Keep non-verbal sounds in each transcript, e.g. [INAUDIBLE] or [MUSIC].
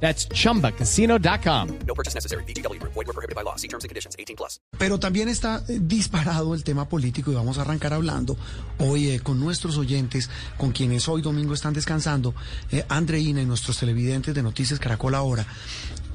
That's chumbacasino.com. No purchase necessary. BGW. Void were prohibited by law. See terms and conditions. 18 plus. Pero también está eh, disparado el tema político y vamos a arrancar hablando hoy eh, con nuestros oyentes, con quienes hoy domingo están descansando, eh, Andreina y nuestros televidentes de Noticias Caracol ahora,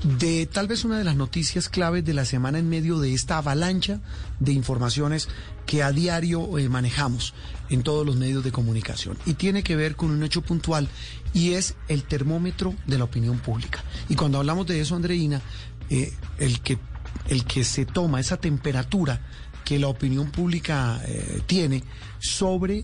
de tal vez una de las noticias claves de la semana en medio de esta avalancha de informaciones que a diario eh, manejamos en todos los medios de comunicación. Y tiene que ver con un hecho puntual y es el termómetro de la opinión pública. Y cuando hablamos de eso, Andreina, eh, el, que, el que se toma esa temperatura que la opinión pública eh, tiene sobre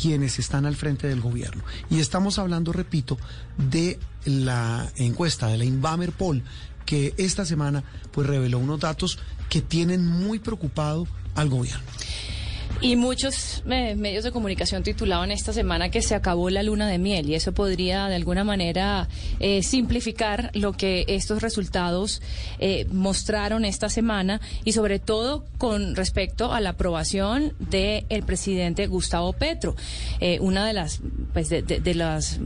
quienes están al frente del gobierno. Y estamos hablando, repito, de la encuesta de la Inbamer Poll, que esta semana pues reveló unos datos que tienen muy preocupado al gobierno. Y muchos eh, medios de comunicación titulaban esta semana que se acabó la luna de miel y eso podría de alguna manera eh, simplificar lo que estos resultados eh, mostraron esta semana y sobre todo con respecto a la aprobación del presidente Gustavo Petro. Eh, una de las, pues de, de- de las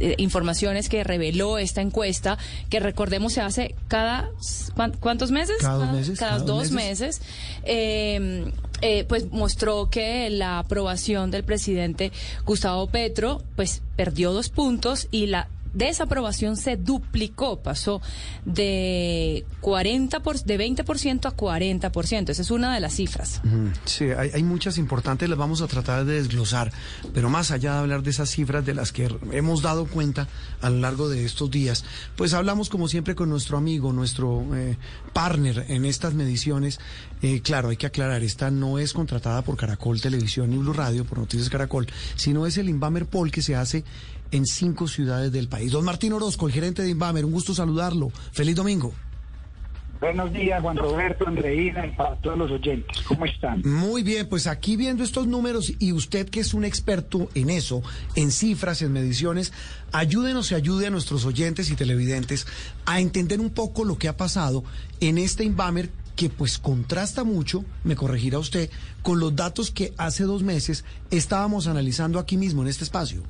eh, informaciones que reveló esta encuesta, que recordemos se hace cada ¿cuán- cuántos meses? Cada dos meses, Cada, cada dos dos meses. meses. Eh, pues mostró que la aprobación del presidente Gustavo Petro pues perdió dos puntos y la desaprobación se duplicó, pasó de 40 por, de 20% a 40%. Esa es una de las cifras. Sí, hay, hay muchas importantes, las vamos a tratar de desglosar, pero más allá de hablar de esas cifras de las que hemos dado cuenta a lo largo de estos días, pues hablamos como siempre con nuestro amigo, nuestro eh, partner en estas mediciones. Eh, claro, hay que aclarar, esta no es contratada por Caracol Televisión ni Blue Radio, por Noticias Caracol, sino es el Inbamer Poll que se hace en cinco ciudades del país. Don Martín Orozco, el gerente de Inbamer, un gusto saludarlo. Feliz domingo. Buenos días, Juan Roberto, Andreina y para todos los oyentes. ¿Cómo están? Muy bien, pues aquí viendo estos números y usted que es un experto en eso, en cifras, en mediciones, ayúdenos y ayude a nuestros oyentes y televidentes a entender un poco lo que ha pasado en este Inbamer que pues contrasta mucho, me corregirá usted, con los datos que hace dos meses estábamos analizando aquí mismo en este espacio.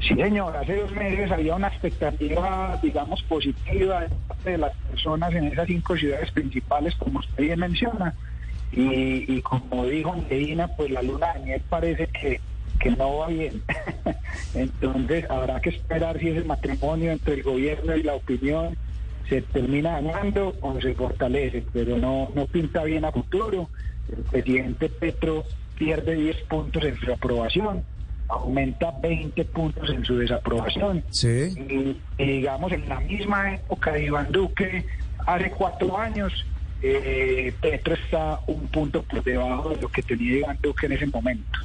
Sí, señor, hace dos meses había una expectativa, digamos, positiva de parte de las personas en esas cinco ciudades principales, como usted bien menciona. Y, y como dijo Andreina, pues la luna de miel parece que, que no va bien. [LAUGHS] Entonces habrá que esperar si ese matrimonio entre el gobierno y la opinión se termina dañando o se fortalece, pero no, no pinta bien a futuro. El presidente Petro pierde 10 puntos en su aprobación, aumenta 20 puntos en su desaprobación. Sí. Y, y digamos, en la misma época de Iván Duque, hace cuatro años, eh, Petro está un punto por debajo de lo que tenía Iván Duque en ese momento.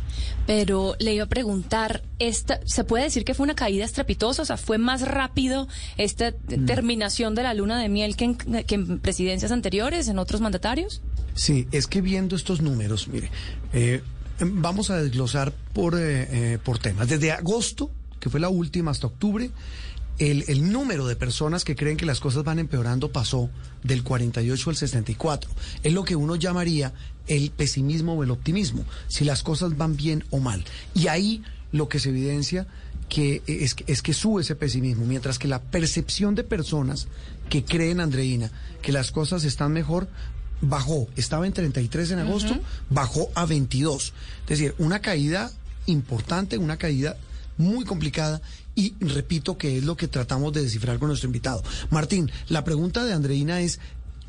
Pero le iba a preguntar, esta, ¿se puede decir que fue una caída estrepitosa? O sea, ¿fue más rápido esta terminación de la luna de miel que en, que en presidencias anteriores, en otros mandatarios? Sí, es que viendo estos números, mire, eh, vamos a desglosar por, eh, eh, por temas. Desde agosto, que fue la última, hasta octubre, el, el número de personas que creen que las cosas van empeorando pasó del 48 al 64. Es lo que uno llamaría el pesimismo o el optimismo, si las cosas van bien o mal. Y ahí lo que se evidencia que es, que- es que sube ese pesimismo, mientras que la percepción de personas que creen, Andreina, que las cosas están mejor, bajó. Estaba en 33 en agosto, bajó a 22. Es decir, una caída importante, una caída muy complicada y repito que es lo que tratamos de descifrar con nuestro invitado. Martín, la pregunta de Andreina es,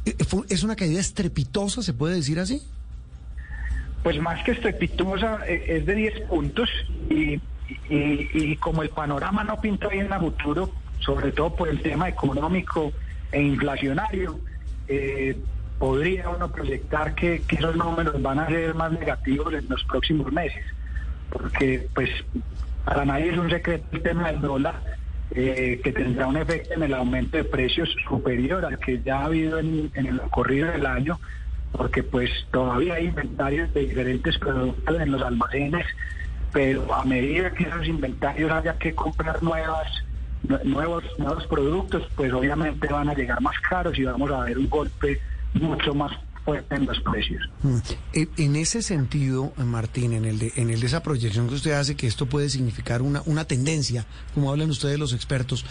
eh, fue- ¿es una caída estrepitosa, se puede decir así? Pues más que estrepitosa, eh, es de 10 puntos y, y- y como el panorama no pinta bien a futuro, sobre todo por el tema económico e inflacionario, eh, podría uno proyectar que, esos números van a ser más negativos en los próximos meses, porque pues para nadie es un secreto el tema del dólar, eh, que tendrá un efecto en el aumento de precios superior al que ya ha habido en, en el corrido del año, porque pues todavía hay inventarios de diferentes productos en los almacenes, pero a medida que esos inventarios haya que comprar nuevas nuevos nuevos productos, pues obviamente van a llegar más caros y vamos a ver un golpe mucho más fuerte en los precios. Mm. En ese sentido, Martín, en el de, en el de esa proyección que usted hace, que esto puede significar una, una tendencia, como hablan ustedes los expertos,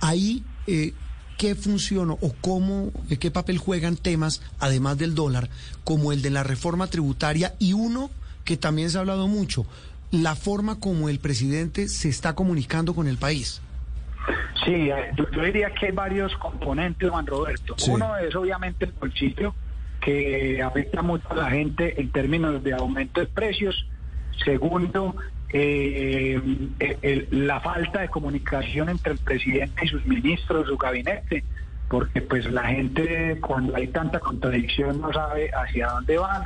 ahí eh, qué funciona o cómo, eh, qué papel juegan temas, además del dólar, como el de la reforma tributaria y uno que también se ha hablado mucho, la forma como el presidente se está comunicando con el país. Sí, eh, yo, diría que hay varios componentes, Juan Roberto. Uno es obviamente el bolsillo, que afecta mucho a la gente en términos de aumento de precios. Segundo, eh, la falta de comunicación entre el presidente y sus ministros, su gabinete, porque pues la gente cuando hay tanta contradicción no sabe hacia dónde van.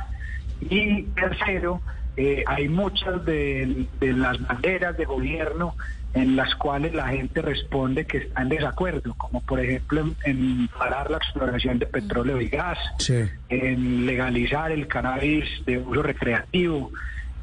Y tercero, eh, hay muchas de, de las banderas de gobierno en las cuales la gente responde que está en desacuerdo, como por ejemplo en, parar la exploración de petróleo y gas, en legalizar el cannabis de uso recreativo.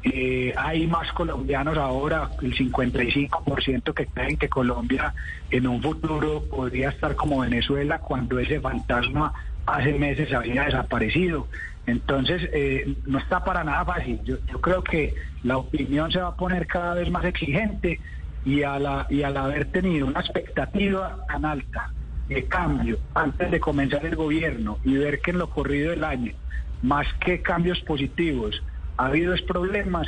Eh, hay más colombianos ahora, el 55% que creen que Colombia en un futuro podría estar como Venezuela cuando ese fantasma hace meses había desaparecido. Entonces, eh, no está para nada fácil. Yo, yo creo que la opinión se va a poner cada vez más exigente y, a la, y al haber tenido una expectativa tan alta de cambio antes de comenzar el gobierno y ver que en lo corrido del año, más que cambios positivos, ha habido problemas,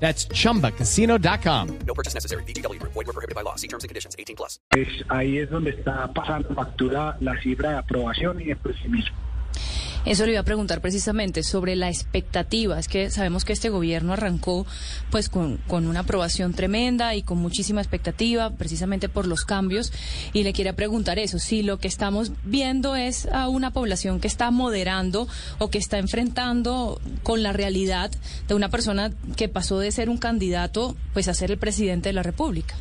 That's chumbacasino.com. No purchase necessary. BGW. Void were prohibited by law. See terms and conditions 18 plus. Pues ahí es donde está pasando factura la cifra de aprobación y de pesimismo. Eso le iba a preguntar precisamente sobre la expectativa. Es que sabemos que este gobierno arrancó pues con, con, una aprobación tremenda y con muchísima expectativa, precisamente por los cambios. Y le quería preguntar eso, si lo que estamos viendo es a una población que está moderando o que está enfrentando con la realidad de una persona que pasó de ser un candidato pues a ser el presidente de la República.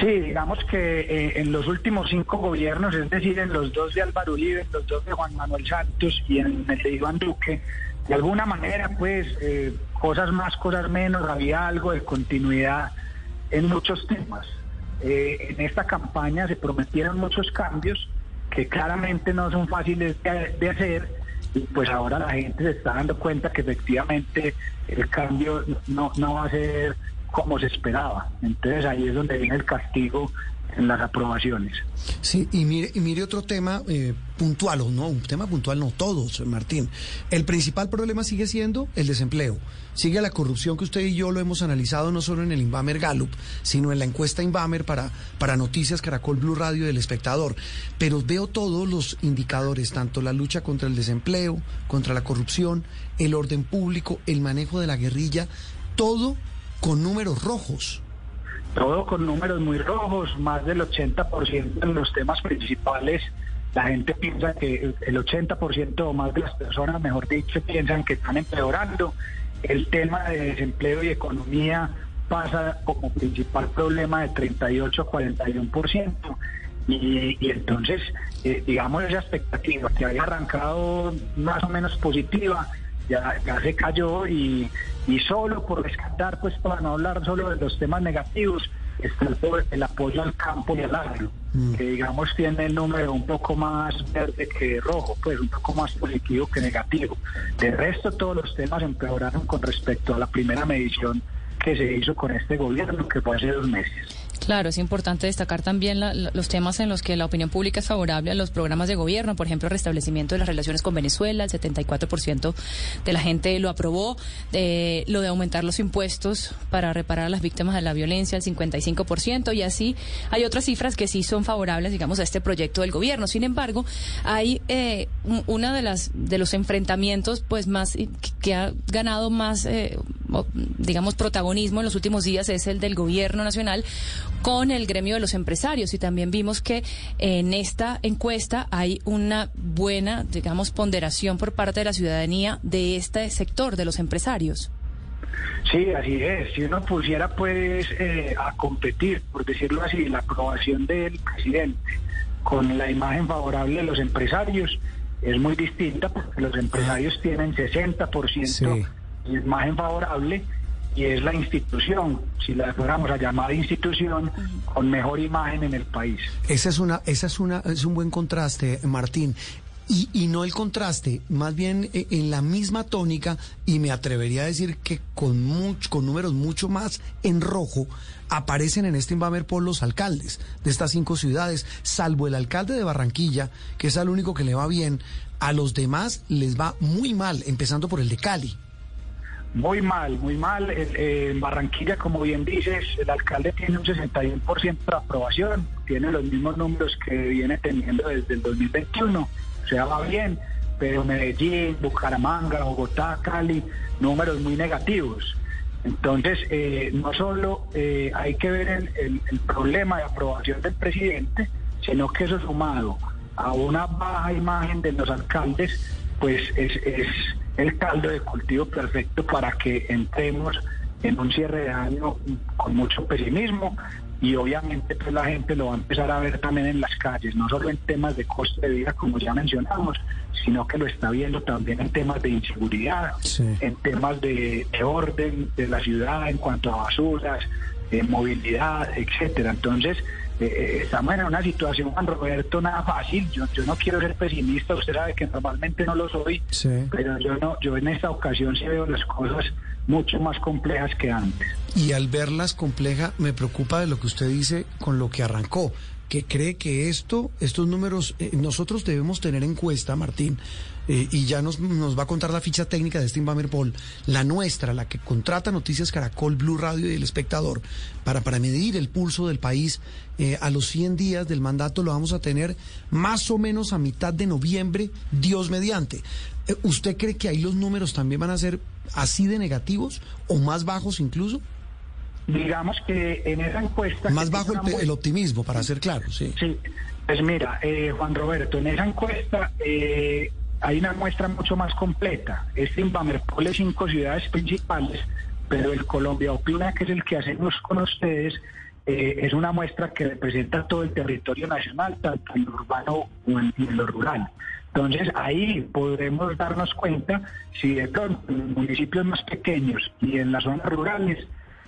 Sí, digamos que eh, en los últimos cinco gobiernos, es decir, en los dos de Álvaro Uribe, en los dos de Juan Manuel Santos y en el de Iván Duque, de alguna manera, pues, eh, cosas más, cosas menos, había algo de continuidad en muchos temas. Eh, en esta campaña se prometieron muchos cambios que claramente no son fáciles de, de hacer y pues ahora la gente se está dando cuenta que efectivamente el cambio no, no va a ser como se esperaba. Entonces ahí es donde viene el castigo en las aprobaciones. Sí, y mire, y mire otro tema eh, puntual, o no, un tema puntual, no todos, Martín. El principal problema sigue siendo el desempleo. Sigue la corrupción que usted y yo lo hemos analizado no solo en el Invamer Gallup, sino en la encuesta Invamer para, para Noticias Caracol Blue Radio del Espectador. Pero veo todos los indicadores, tanto la lucha contra el desempleo, contra la corrupción, el orden público, el manejo de la guerrilla, todo con números rojos. Todo con números muy rojos, más del 80% en los temas principales. La gente piensa que el 80% o más de las personas, mejor dicho, piensan que están empeorando. El tema de desempleo y economía pasa como principal problema de 38 a 41%. Y, y entonces, eh, digamos, esa expectativa que había arrancado más o menos positiva, ya, ya se cayó y, y solo por rescatar, pues para no hablar solo de los temas negativos, está el, apoyo al campo y al agro, mm. que digamos tiene el número un poco más verde que rojo, pues un poco más positivo que negativo. De resto todos los temas empeoraron con respecto a la primera medición que se hizo con este gobierno, que fue hace dos meses. Claro, es importante destacar también la, los temas en los que la opinión pública es favorable a los programas de gobierno, por ejemplo, el restablecimiento de las relaciones con Venezuela, el 74% de la gente lo aprobó, eh, lo de aumentar los impuestos para reparar a las víctimas de la violencia, el 55%, y así hay otras cifras que sí son favorables, digamos, a este proyecto del gobierno. Sin embargo, hay eh, una de las de los enfrentamientos, pues más que ha ganado más eh, digamos, protagonismo en los últimos días es el del gobierno nacional con el gremio de los empresarios. Y también vimos que en esta encuesta hay una buena, digamos, ponderación por parte de la ciudadanía de este sector de los empresarios. Sí, así es. Si uno pusiera pues eh, a competir, por decirlo así, la aprobación del presidente con la imagen favorable de los empresarios, es muy distinta porque los empresarios tienen 60% de imagen favorable y es la institución, si la fuéramos a llamar institución, con mejor imagen en el país. Esa es una, esa es una, es un buen contraste, Martín. Y, y, no el contraste, más bien eh, en la misma tónica, y me atrevería a decir que con, mucho, con números mucho más en rojo, aparecen en este Invamer por los alcaldes de estas cinco ciudades, salvo el alcalde de Barranquilla, que es el único que le va bien, a los demás les va muy mal, empezando por el de Cali. Muy mal, muy mal. En Barranquilla, como bien dices, el alcalde tiene un 61% de aprobación, tiene los mismos números que viene teniendo desde el 2021 o sea, va bien, pero Medellín, Bucaramanga, Bogotá, Cali, números muy negativos. Entonces, eh, no solo eh, hay que ver el, problema de aprobación del presidente, sino que eso sumado a una baja imagen de los alcaldes, pues es, es el caldo de cultivo perfecto para que entremos en un cierre de año con mucho pesimismo y obviamente pues la gente lo va a empezar a ver también en las calles, no solo en temas de coste de vida como ya mencionamos, sino que lo está viendo también en temas de inseguridad, en temas de, orden de la ciudad en cuanto a basuras, de movilidad, etcétera. Entonces, eh, eh, estamos en una situación, Juan Roberto, nada fácil. Yo, yo no quiero ser pesimista, usted sabe que normalmente no lo soy, pero yo no, yo en esta ocasión sí veo las cosas mucho más complejas que antes. Y al verlas complejas, me preocupa de lo que usted dice con lo que arrancó, que cree que esto, estos números, eh, nosotros debemos tener en cuenta, Martín, eh, y ya nos, nos, va a contar la ficha técnica de este Invamerpol, la nuestra, la que contrata Noticias Caracol, Blue Radio y El Espectador, para, para medir el pulso del país eh, a los 100 días del mandato, lo vamos a tener más o menos a mitad de noviembre, Dios mediante. ¿Usted cree que ahí los números también van a ser así de negativos o más bajos incluso? Digamos que en esa encuesta... Más bajo el, optimismo, para ser claro, sí. Sí, pues mira, eh, Juan Roberto, en esa encuesta eh, hay una muestra mucho más completa. Este Invamerpol es cinco ciudades principales, pero el Colombia Opina, que es el que hacemos con ustedes, eh, es una muestra que representa todo el territorio nacional, tanto en lo urbano como en lo rural. Entonces ahí podremos darnos cuenta si de pronto en municipios más pequeños y en las zonas rurales